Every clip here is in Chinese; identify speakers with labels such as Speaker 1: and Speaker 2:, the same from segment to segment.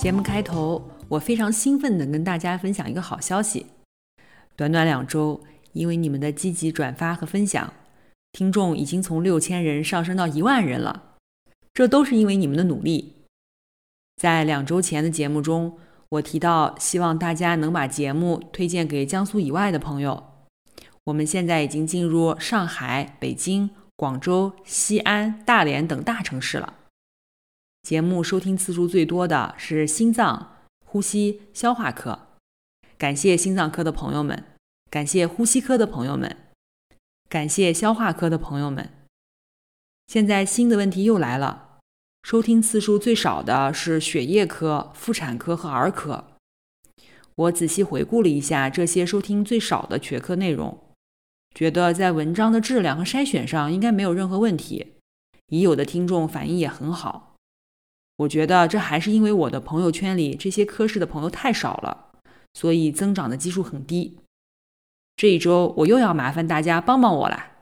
Speaker 1: 节目开头，我非常兴奋地跟大家分享一个好消息。短短两周，因为你们的积极转发和分享，听众已经从六千人上升到一万人了。这都是因为你们的努力。在两周前的节目中，我提到希望大家能把节目推荐给江苏以外的朋友。我们现在已经进入上海、北京、广州、西安、大连等大城市了。节目收听次数最多的是心脏、呼吸、消化科，感谢心脏科的朋友们，感谢呼吸科的朋友们，感谢消化科的朋友们。现在新的问题又来了，收听次数最少的是血液科、妇产科和儿科。我仔细回顾了一下这些收听最少的学科内容，觉得在文章的质量和筛选上应该没有任何问题，已有的听众反应也很好。我觉得这还是因为我的朋友圈里这些科室的朋友太少了，所以增长的基数很低。这一周我又要麻烦大家帮帮我了，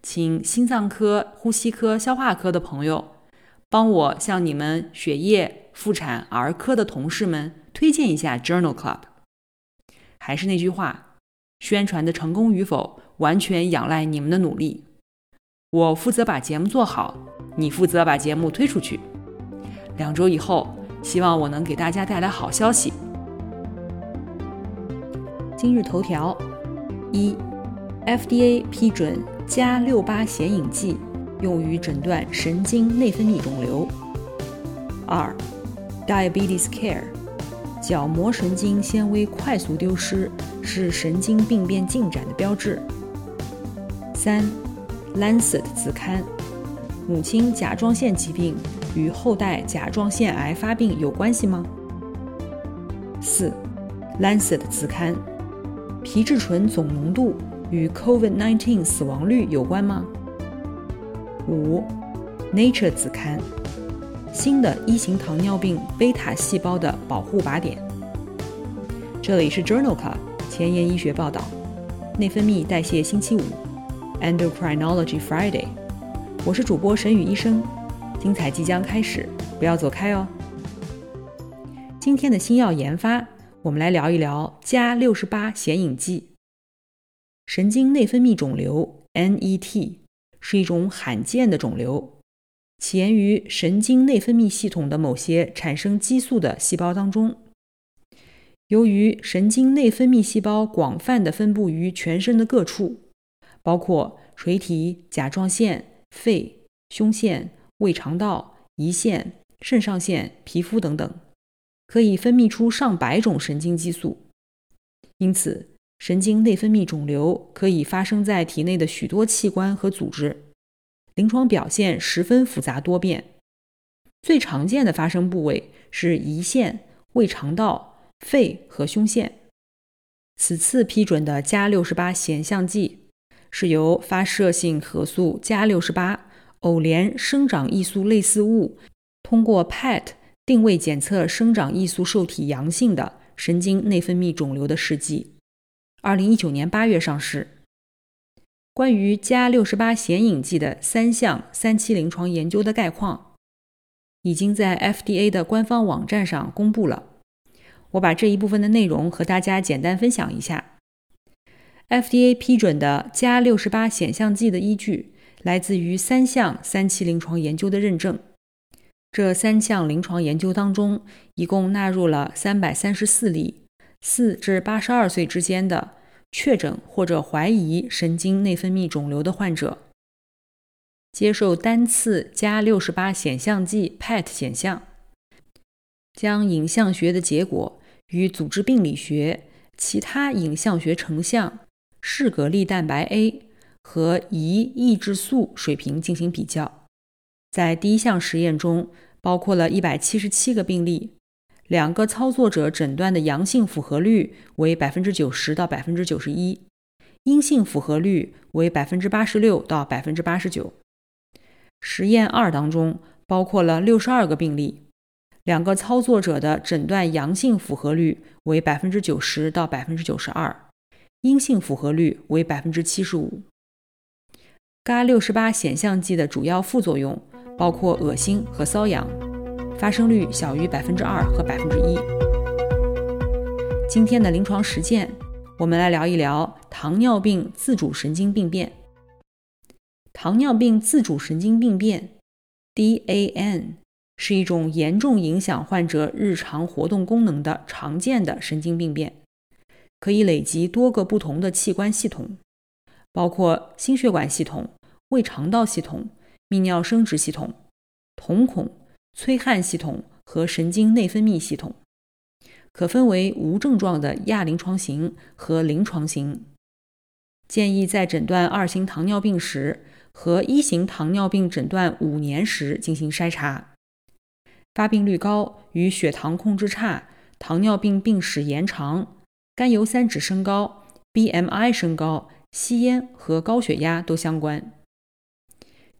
Speaker 1: 请心脏科、呼吸科、消化科的朋友帮我向你们血液、妇产、儿科的同事们推荐一下 Journal Club。还是那句话，宣传的成功与否完全仰赖你们的努力。我负责把节目做好，你负责把节目推出去。两周以后，希望我能给大家带来好消息。今日头条：一，FDA 批准加六八显影剂用于诊断神经内分泌肿瘤。二，Diabetes Care，角膜神经纤维快速丢失是神经病变进展的标志。三，Lancet 子刊，母亲甲状腺疾病。与后代甲状腺癌发病有关系吗？四，《Lancet》子刊，皮质醇总浓度与 COVID-19 死亡率有关吗？五，《Nature》子刊，新的一型糖尿病贝塔细胞的保护靶点。这里是 Journal Club 前沿医学报道，内分泌代谢星期五，Endocrinology Friday，我是主播沈宇医生。精彩即将开始，不要走开哦！今天的新药研发，我们来聊一聊加六十八显影剂。神经内分泌肿瘤 （NET） 是一种罕见的肿瘤，起源于神经内分泌系统的某些产生激素的细胞当中。由于神经内分泌细胞广泛的分布于全身的各处，包括垂体、甲状腺、肺、胸腺。胃肠道、胰腺、肾上腺、皮肤等等，可以分泌出上百种神经激素。因此，神经内分泌肿瘤可以发生在体内的许多器官和组织，临床表现十分复杂多变。最常见的发生部位是胰腺、胃肠道、肺和胸腺。此次批准的加六十八显像剂是由发射性核素加六十八。偶联生长艺素类似物通过 PET 定位检测生长艺素受体阳性的神经内分泌肿瘤的试剂，二零一九年八月上市。关于加六十八显影剂的三项三期临床研究的概况，已经在 FDA 的官方网站上公布了。我把这一部分的内容和大家简单分享一下。FDA 批准的加六十八显像剂的依据。来自于三项三期临床研究的认证。这三项临床研究当中，一共纳入了三百三十四例四至八十二岁之间的确诊或者怀疑神经内分泌肿瘤的患者，接受单次加六十八显像剂 PET 显像，将影像学的结果与组织病理学、其他影像学成像、视铬粒蛋白 A。和胰抑制素水平进行比较，在第一项实验中，包括了一百七十七个病例，两个操作者诊断的阳性符合率为百分之九十到百分之九十一，阴性符合率为百分之八十六到百分之八十九。实验二当中包括了六十二个病例，两个操作者的诊断阳性符合率为百分之九十到百分之九十二，阴性符合率为百分之七十五。嘎六十八显像剂的主要副作用包括恶心和瘙痒，发生率小于百分之二和百分之一。今天的临床实践，我们来聊一聊糖尿病自主神经病变。糖尿病自主神经病变 （DAN） 是一种严重影响患者日常活动功能的常见的神经病变，可以累及多个不同的器官系统，包括心血管系统。胃肠道系统、泌尿生殖系统、瞳孔、催汗系统和神经内分泌系统，可分为无症状的亚临床型和临床型。建议在诊断二型糖尿病时和一型糖尿病诊断五年时进行筛查。发病率高与血糖控制差、糖尿病病史延长、甘油三酯升高、BMI 升高、吸烟和高血压都相关。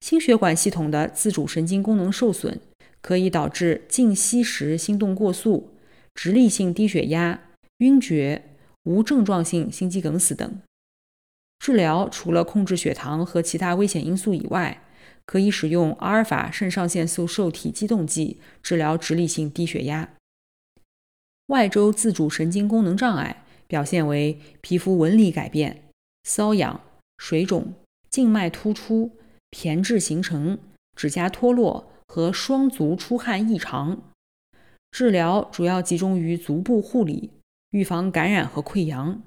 Speaker 1: 心血管系统的自主神经功能受损，可以导致静息时心动过速、直立性低血压、晕厥、无症状性心肌梗死等。治疗除了控制血糖和其他危险因素以外，可以使用阿尔法肾上腺素受体激动剂治疗直立性低血压。外周自主神经功能障碍表现为皮肤纹理改变、瘙痒、水肿、静脉突出。胼胝形成、指甲脱落和双足出汗异常。治疗主要集中于足部护理，预防感染和溃疡。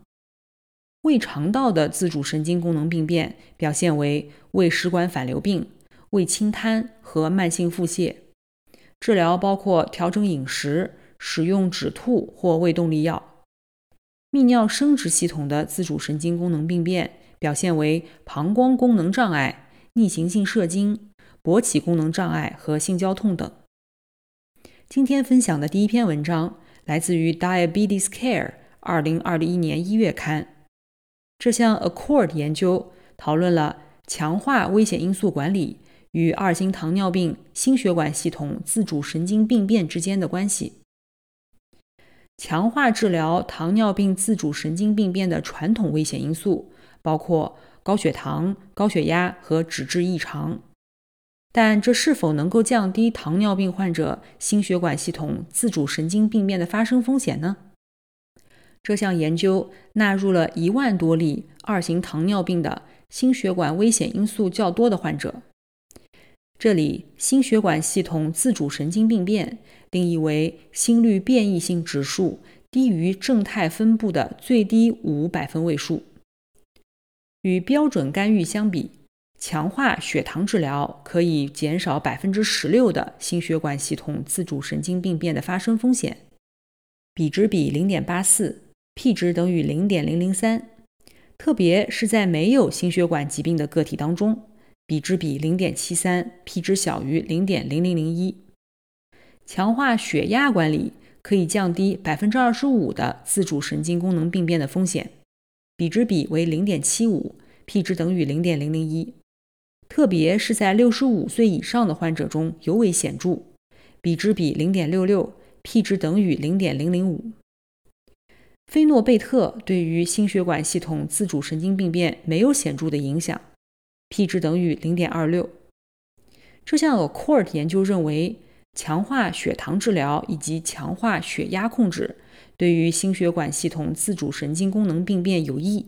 Speaker 1: 胃肠道的自主神经功能病变表现为胃食管反流病、胃清瘫和慢性腹泻。治疗包括调整饮食、使用止吐或胃动力药。泌尿生殖系统的自主神经功能病变表现为膀胱功能障碍。逆行性射精、勃起功能障碍和性交痛等。今天分享的第一篇文章来自于《Diabetes Care》二零二一年一月刊。这项 Accord 研究讨论了强化危险因素管理与二型糖尿病心血管系统自主神经病变之间的关系。强化治疗糖尿病自主神经病变的传统危险因素包括。高血糖、高血压和脂质异常，但这是否能够降低糖尿病患者心血管系统自主神经病变的发生风险呢？这项研究纳入了一万多例二型糖尿病的心血管危险因素较多的患者。这里，心血管系统自主神经病变定义为心率变异性指数低于正态分布的最低五百分位数。与标准干预相比，强化血糖治疗可以减少百分之十六的心血管系统自主神经病变的发生风险，比值比零点八四，p 值等于零点零零三。特别是在没有心血管疾病的个体当中，比值比零点七三，p 值小于零点零零零一。强化血压管理可以降低百分之二十五的自主神经功能病变的风险。比值比为零点七五，p 值等于零点零零一，特别是在六十五岁以上的患者中尤为显著，比值比零点六六，p 值等于零点零零五。菲诺贝特对于心血管系统自主神经病变没有显著的影响，p 值等于零点二六。这项 Accord 研究认为，强化血糖治疗以及强化血压控制。对于心血管系统自主神经功能病变有益，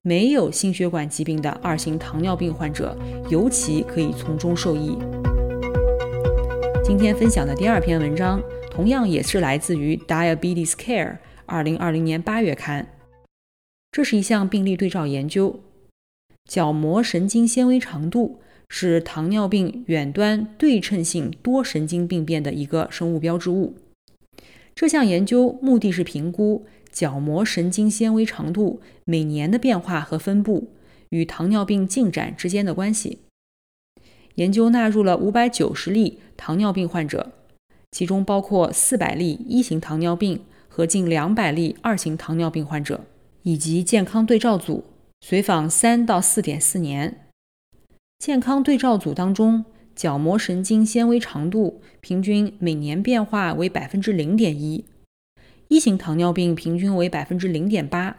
Speaker 1: 没有心血管疾病的二型糖尿病患者尤其可以从中受益。今天分享的第二篇文章同样也是来自于《Diabetes Care》二零二零年八月刊。这是一项病例对照研究，角膜神经纤维长度是糖尿病远端对称性多神经病变的一个生物标志物。这项研究目的是评估角膜神经纤维长度每年的变化和分布与糖尿病进展之间的关系。研究纳入了五百九十例糖尿病患者，其中包括四百例一型糖尿病和近两百例二型糖尿病患者，以及健康对照组，随访三到四点四年。健康对照组当中，角膜神经纤维长度平均每年变化为百分之零点一，一型糖尿病平均为百分之零点八，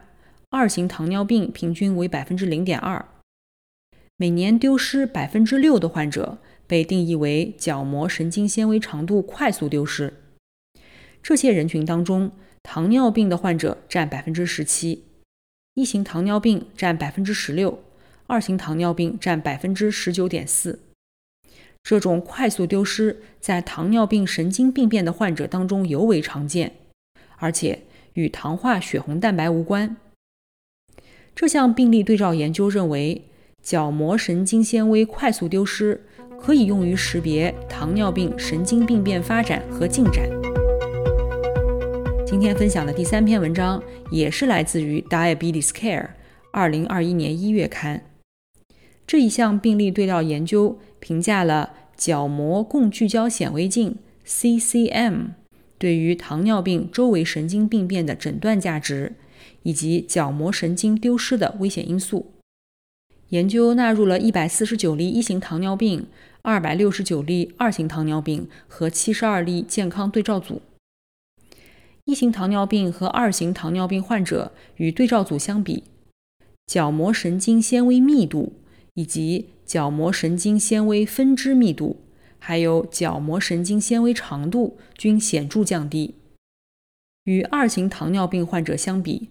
Speaker 1: 二型糖尿病平均为百分之零点二。每年丢失百分之六的患者被定义为角膜神经纤维长度快速丢失。这些人群当中，糖尿病的患者占百分之十七，一型糖尿病占百分之十六，二型糖尿病占百分之十九点四。这种快速丢失在糖尿病神经病变的患者当中尤为常见，而且与糖化血红蛋白无关。这项病例对照研究认为。角膜神经纤维快速丢失可以用于识别糖尿病神经病变发展和进展。今天分享的第三篇文章也是来自于《Diabetes Care》二零二一年一月刊。这一项病例对照研究评价了角膜共聚焦显微镜 （CCM） 对于糖尿病周围神经病变的诊断价值，以及角膜神经丢失的危险因素。研究纳入了一百四十九例一型糖尿病、二百六十九例二型糖尿病和七十二例健康对照组。一型糖尿病和二型糖尿病患者与对照组相比，角膜神经纤维密度以及角膜神经纤维分支密度，还有角膜神经纤维长度均显著降低。与二型糖尿病患者相比。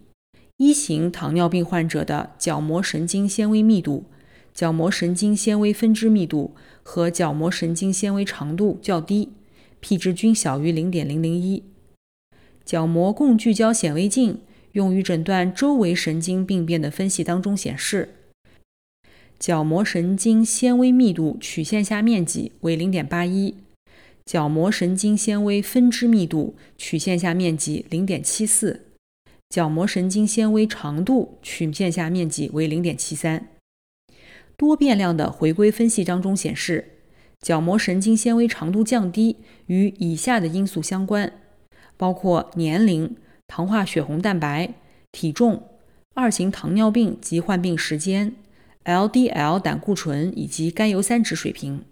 Speaker 1: 一型糖尿病患者的角膜神经纤维密度、角膜神经纤维分支密度和角膜神经纤维长度较低，p 值均小于零点零零一。角膜共聚焦显微镜用于诊断周围神经病变的分析当中显示，角膜神经纤维密度曲线下面积为零点八一，角膜神经纤维分支密度曲线下面积零点七四。角膜神经纤维长度曲线下面积为零点七三。多变量的回归分析当中显示，角膜神经纤维长度降低与以下的因素相关，包括年龄、糖化血红蛋白、体重、二型糖尿病及患病时间、LDL 胆固醇以及甘油三酯水平。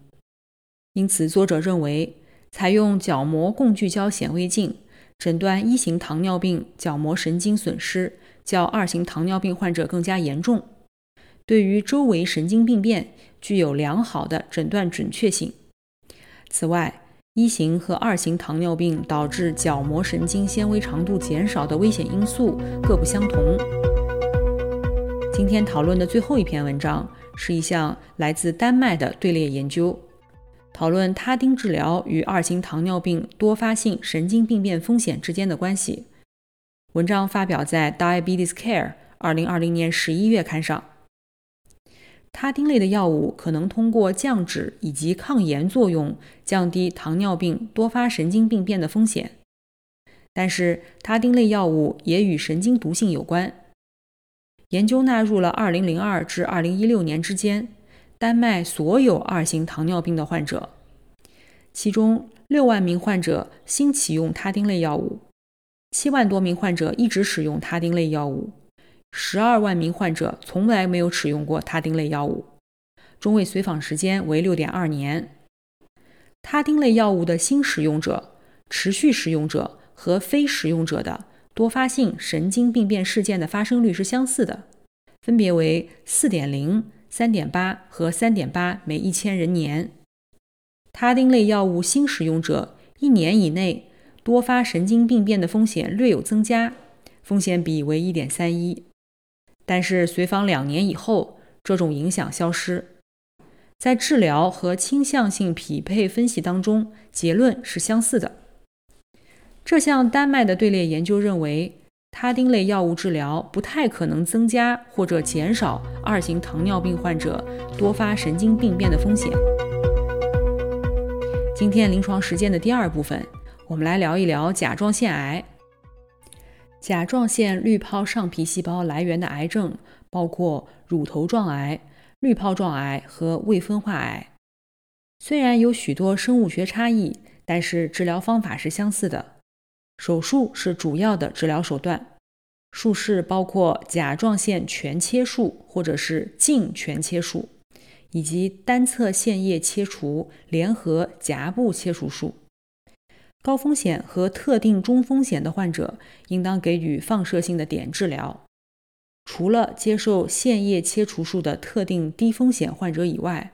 Speaker 1: 因此，作者认为采用角膜共聚焦显微镜。诊断一型糖尿病角膜神经损失较二型糖尿病患者更加严重，对于周围神经病变具有良好的诊断准确性。此外，一型和二型糖尿病导致角膜神经纤维长度减少的危险因素各不相同。今天讨论的最后一篇文章是一项来自丹麦的队列研究。讨论他汀治疗与二型糖尿病多发性神经病变风险之间的关系。文章发表在《Diabetes Care》二零二零年十一月刊上。他汀类的药物可能通过降脂以及抗炎作用降低糖尿病多发神经病变的风险，但是他汀类药物也与神经毒性有关。研究纳入了二零零二至二零一六年之间。丹麦所有二型糖尿病的患者，其中六万名患者新启用他汀类药物，七万多名患者一直使用他汀类药物，十二万名患者从来没有使用过他汀类药物，中位随访时间为六点二年。他汀类药物的新使用者、持续使用者和非使用者的多发性神经病变事件的发生率是相似的，分别为四点零。三点八和三点八每一千人年，他汀类药物新使用者一年以内多发神经病变的风险略有增加，风险比为一点三一。但是随访两年以后，这种影响消失。在治疗和倾向性匹配分析当中，结论是相似的。这项丹麦的队列研究认为。他汀类药物治疗不太可能增加或者减少二型糖尿病患者多发神经病变的风险。今天临床实践的第二部分，我们来聊一聊甲状腺癌。甲状腺滤泡上皮细胞来源的癌症包括乳头状癌、滤泡状癌和未分化癌。虽然有许多生物学差异，但是治疗方法是相似的。手术是主要的治疗手段，术式包括甲状腺全切术或者是近全切术，以及单侧腺叶切除联合颊部切除术。高风险和特定中风险的患者应当给予放射性的碘治疗。除了接受腺叶切除术的特定低风险患者以外，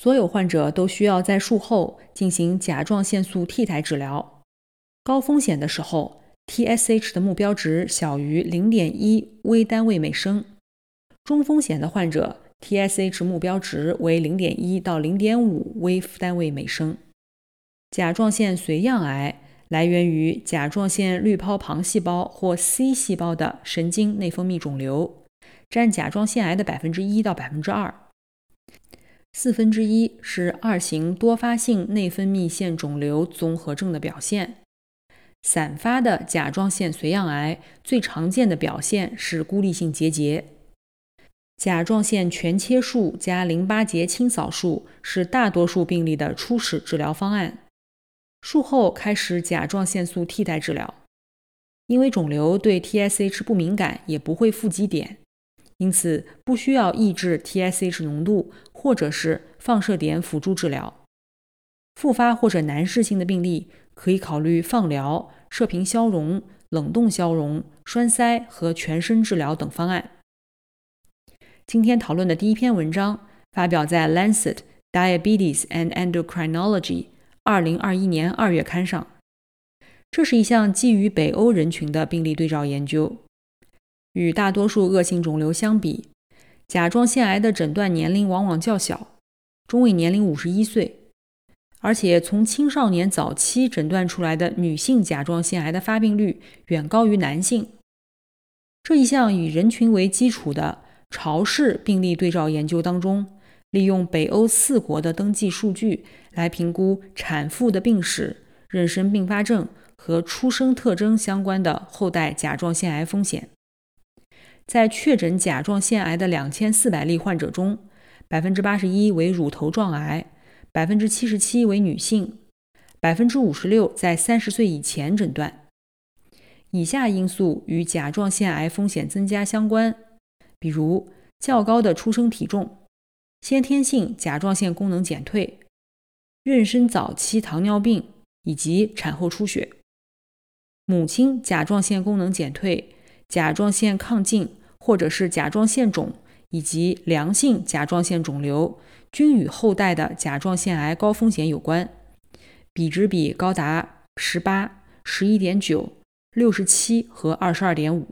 Speaker 1: 所有患者都需要在术后进行甲状腺素替代治疗。高风险的时候，TSH 的目标值小于0.1微单位每升；中风险的患者，TSH 目标值为0.1到0.5微单位每升。甲状腺髓样癌来源于甲状腺滤泡旁细胞或 C 细胞的神经内分泌肿瘤，占甲状腺癌的百分之一到百分之二。四分之一是二型多发性内分泌腺肿瘤综合症的表现。散发的甲状腺髓样癌最常见的表现是孤立性结节。甲状腺全切术加淋巴结清扫术是大多数病例的初始治疗方案。术后开始甲状腺素替代治疗，因为肿瘤对 TSH 不敏感，也不会富集碘，因此不需要抑制 TSH 浓度或者是放射碘辅助治疗。复发或者难治性的病例可以考虑放疗、射频消融、冷冻消融、栓塞和全身治疗等方案。今天讨论的第一篇文章发表在《Lancet Diabetes and Endocrinology》。二零二一年二月刊上，这是一项基于北欧人群的病例对照研究。与大多数恶性肿瘤相比，甲状腺癌的诊断年龄往往较小，中位年龄五十一岁，而且从青少年早期诊断出来的女性甲状腺癌的发病率远高于男性。这一项以人群为基础的潮式病例对照研究当中。利用北欧四国的登记数据来评估产妇的病史、妊娠并发症和出生特征相关的后代甲状腺癌风险。在确诊甲状腺癌的两千四百例患者中，百分之八十一为乳头状癌，百分之七十七为女性，百分之五十六在三十岁以前诊断。以下因素与甲状腺癌风险增加相关，比如较高的出生体重。先天性甲状腺功能减退、妊娠早期糖尿病以及产后出血、母亲甲状腺功能减退、甲状腺亢进或者是甲状腺肿以及良性甲状腺肿瘤，均与后代的甲状腺癌高风险有关，比值比高达十八、十一点九、六十七和二十二点五。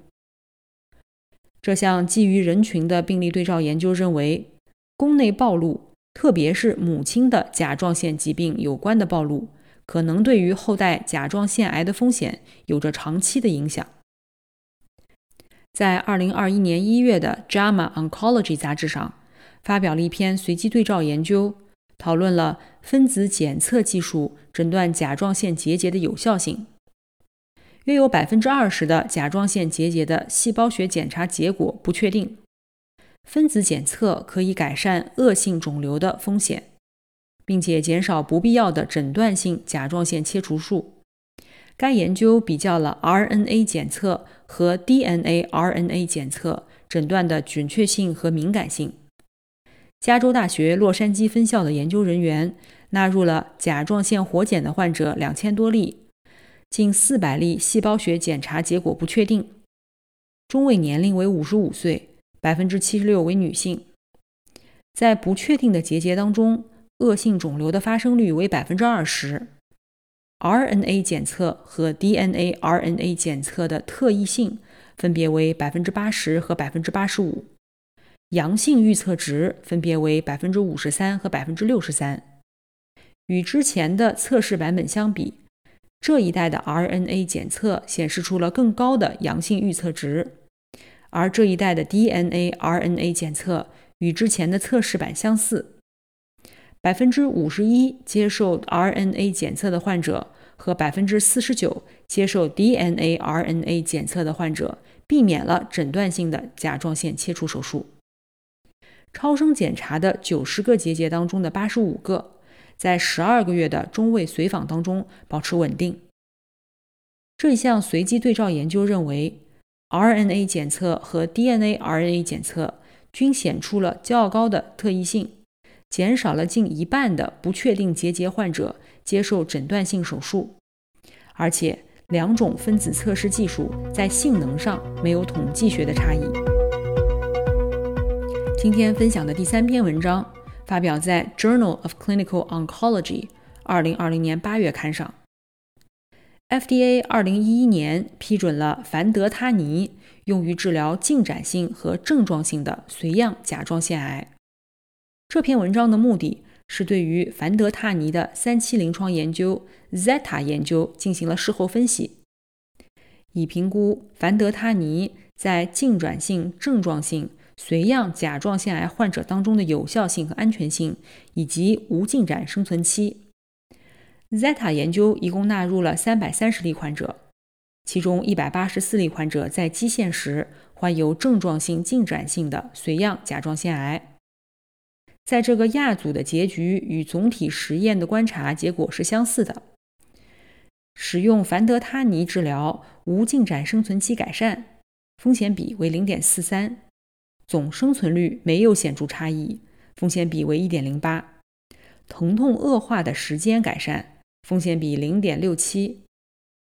Speaker 1: 这项基于人群的病例对照研究认为。宫内暴露，特别是母亲的甲状腺疾病有关的暴露，可能对于后代甲状腺癌的风险有着长期的影响。在二零二一年一月的《JAMA Oncology》杂志上，发表了一篇随机对照研究，讨论了分子检测技术诊断甲状腺结节的有效性。约有百分之二十的甲状腺结节的细胞学检查结果不确定。分子检测可以改善恶性肿瘤的风险，并且减少不必要的诊断性甲状腺切除术。该研究比较了 RNA 检测和 DNA RNA 检测诊断的准确性和敏感性。加州大学洛杉矶分校的研究人员纳入了甲状腺活检的患者两千多例，近四百例细胞学检查结果不确定，中位年龄为五十五岁。百分之七十六为女性，在不确定的结节当中，恶性肿瘤的发生率为百分之二十。RNA 检测和 DNA RNA 检测的特异性分别为百分之八十和百分之八十五，阳性预测值分别为百分之五十三和百分之六十三。与之前的测试版本相比，这一代的 RNA 检测显示出了更高的阳性预测值。而这一代的 DNA RNA 检测与之前的测试版相似，百分之五十一接受 RNA 检测的患者和百分之四十九接受 DNA RNA 检测的患者避免了诊断性的甲状腺切除手术。超声检查的九十个结节当中的八十五个，在十二个月的中位随访当中保持稳定。这项随机对照研究认为，RNA 检测和 DNA-RNA 检测均显出了较高的特异性，减少了近一半的不确定结节患者接受诊断性手术，而且两种分子测试技术在性能上没有统计学的差异。今天分享的第三篇文章发表在《Journal of Clinical Oncology》二零二零年八月刊上。FDA 二零一一年批准了凡德他尼用于治疗进展性和症状性的髓样甲状腺癌。这篇文章的目的是对于凡德他尼的三期临床研究 Zeta 研究进行了事后分析，以评估凡德他尼在进展性、症状性。髓样甲状腺癌患者当中的有效性和安全性，以及无进展生存期。Zeta 研究一共纳入了三百三十例患者，其中一百八十四例患者在基线时患有症状性进展性的髓样甲状腺癌。在这个亚组的结局与总体实验的观察结果是相似的，使用凡德他尼治疗无进展生存期改善，风险比为零点四三。总生存率没有显著差异，风险比为1.08；疼痛恶化的时间改善，风险比0.67；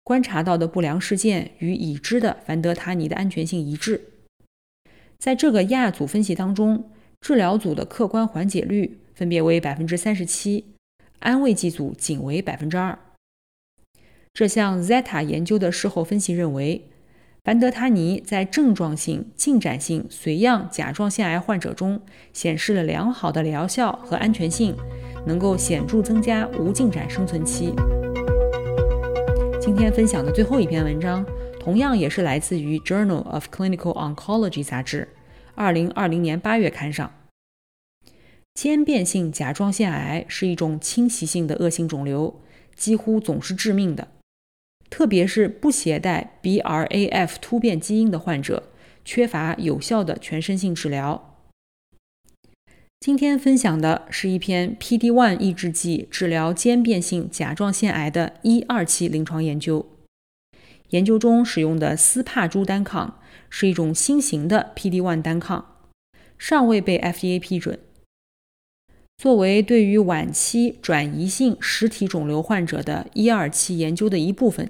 Speaker 1: 观察到的不良事件与已知的凡德他尼的安全性一致。在这个亚组分析当中，治疗组的客观缓解率分别为37%，安慰剂组仅为2%。这项 Zeta 研究的事后分析认为。凡德他尼在症状性、进展性髓样甲状腺癌患者中显示了良好的疗效和安全性，能够显著增加无进展生存期。今天分享的最后一篇文章，同样也是来自于《Journal of Clinical Oncology》杂志，二零二零年八月刊上。间变性甲状腺癌是一种侵袭性的恶性肿瘤，几乎总是致命的。特别是不携带 BRAF 突变基因的患者，缺乏有效的全身性治疗。今天分享的是一篇 PD-1 抑制剂治疗间变性甲状腺癌的一二期临床研究。研究中使用的斯帕珠单抗是一种新型的 PD-1 单抗，尚未被 FDA 批准。作为对于晚期转移性实体肿瘤患者的一二期研究的一部分，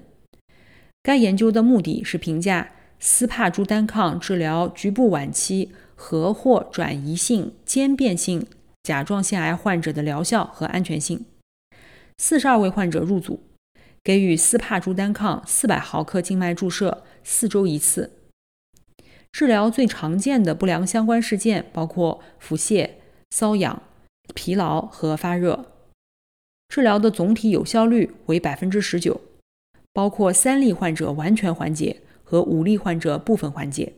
Speaker 1: 该研究的目的是评价斯帕珠单抗治疗局部晚期和或转移性间变性甲状腺癌患者的疗效和安全性。四十二位患者入组，给予斯帕珠单抗四百毫克静脉注射，四周一次。治疗最常见的不良相关事件包括腹泻、瘙痒。疲劳和发热，治疗的总体有效率为百分之十九，包括三例患者完全缓解和五例患者部分缓解。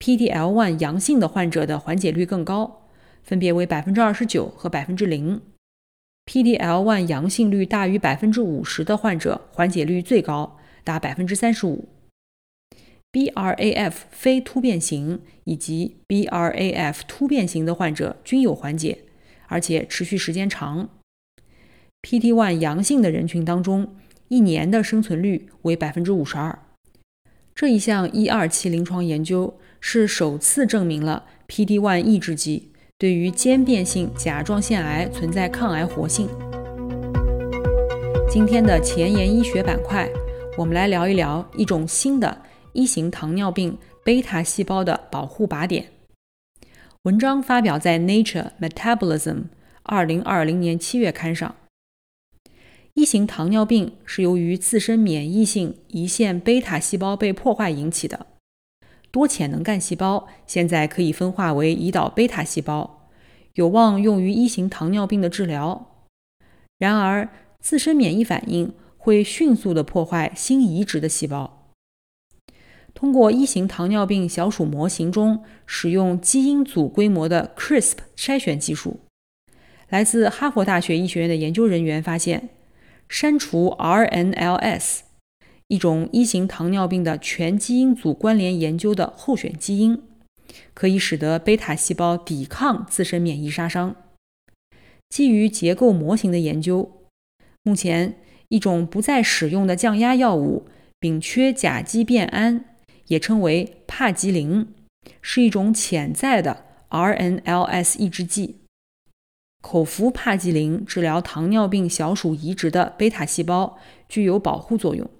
Speaker 1: PDL1 阳性的患者的缓解率更高，分别为百分之二十九和百分之零。PDL1 阳性率大于百分之五十的患者缓解率最高，达百分之三十五。BRAF 非突变型以及 BRAF 突变型的患者均有缓解。而且持续时间长。PT1 阳性的人群当中，一年的生存率为百分之五十二。这一项一二期临床研究是首次证明了 PD1 抑制剂对于间变性甲状腺癌存在抗癌活性。今天的前沿医学板块，我们来聊一聊一种新的一型糖尿病贝塔细胞的保护靶点。文章发表在《Nature Metabolism》二零二零年七月刊上。一型糖尿病是由于自身免疫性胰腺贝塔细胞被破坏引起的。多潜能干细胞现在可以分化为胰岛贝塔细胞，有望用于一型糖尿病的治疗。然而，自身免疫反应会迅速的破坏新移植的细胞。通过一型糖尿病小鼠模型中使用基因组规模的 CRISP 筛选技术，来自哈佛大学医学院的研究人员发现，删除 RNLS 一种一型糖尿病的全基因组关联研究的候选基因，可以使得贝塔细胞抵抗自身免疫杀伤。基于结构模型的研究。目前，一种不再使用的降压药物丙炔甲基变胺，也称为帕吉林，是一种潜在的 RNLS 抑制剂。口服帕吉林治疗糖尿病小鼠移植的贝塔细胞具有保护作用，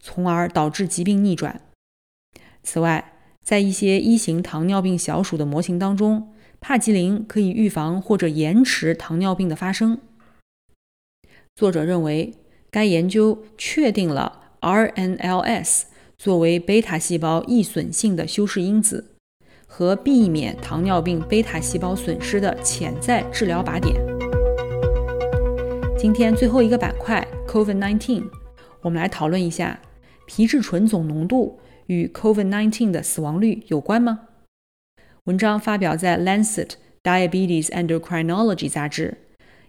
Speaker 1: 从而导致疾病逆转。此外，在一些一型糖尿病小鼠的模型当中，帕吉林可以预防或者延迟糖尿病的发生。作者认为，该研究确定了 RNLS 作为贝塔细胞易损性的修饰因子。和避免糖尿病贝塔细胞损失的潜在治疗靶点。今天最后一个板块 COVID-19，我们来讨论一下皮质醇总浓度与 COVID-19 的死亡率有关吗？文章发表在《Lancet Diabetes Endocrinology》杂志，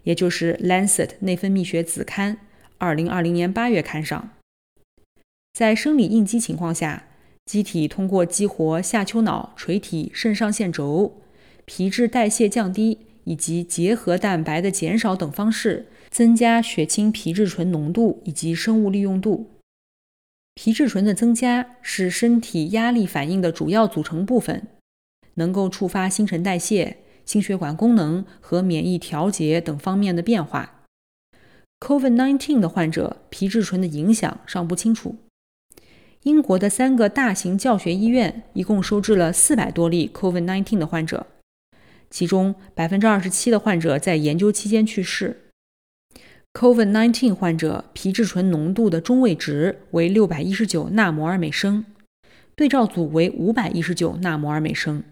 Speaker 1: 也就是《Lancet 内分泌学子刊》2020年8月刊上。在生理应激情况下。机体通过激活下丘脑垂体肾上腺轴、皮质代谢降低以及结合蛋白的减少等方式，增加血清皮质醇浓度以及生物利用度。皮质醇的增加是身体压力反应的主要组成部分，能够触发新陈代谢、心血管功能和免疫调节等方面的变化。COVID-19 的患者皮质醇的影响尚不清楚。英国的三个大型教学医院一共收治了四百多例 COVID-19 的患者，其中百分之二十七的患者在研究期间去世。COVID-19 患者皮质醇浓度的中位值为六百一十九纳摩尔每升，对照组为五百一十九纳摩尔每升。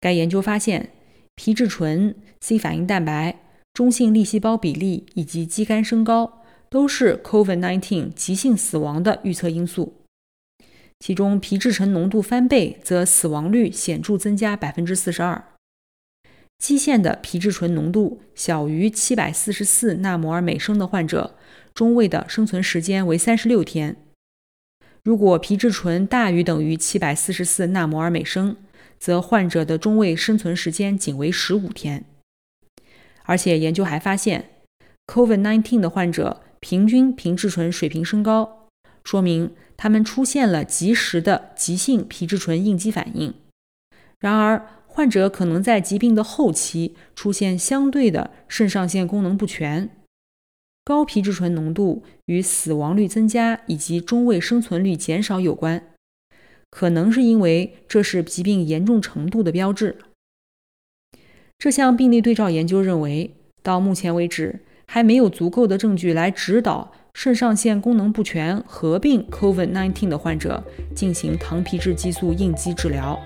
Speaker 1: 该研究发现，皮质醇、C 反应蛋白、中性粒细胞比例以及肌酐升高都是 COVID-19 急性死亡的预测因素。其中皮质醇浓度翻倍，则死亡率显著增加百分之四十二。基线的皮质醇浓度小于七百四十四纳摩尔每升的患者，中位的生存时间为三十六天；如果皮质醇大于等于七百四十四纳摩尔每升，则患者的中位生存时间仅为十五天。而且研究还发现，COVID-19 的患者平均皮质醇水平升高，说明。他们出现了及时的急性皮质醇应激反应，然而患者可能在疾病的后期出现相对的肾上腺功能不全。高皮质醇浓度与死亡率增加以及中位生存率减少有关，可能是因为这是疾病严重程度的标志。这项病例对照研究认为，到目前为止还没有足够的证据来指导。肾上腺功能不全合并 COVID-19 的患者进行糖皮质激素应激治疗。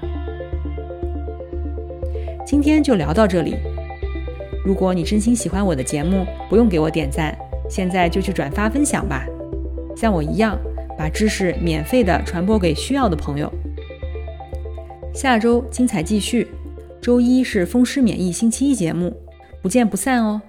Speaker 1: 今天就聊到这里。如果你真心喜欢我的节目，不用给我点赞，现在就去转发分享吧。像我一样，把知识免费的传播给需要的朋友。下周精彩继续，周一是风湿免疫星期一节目，不见不散哦。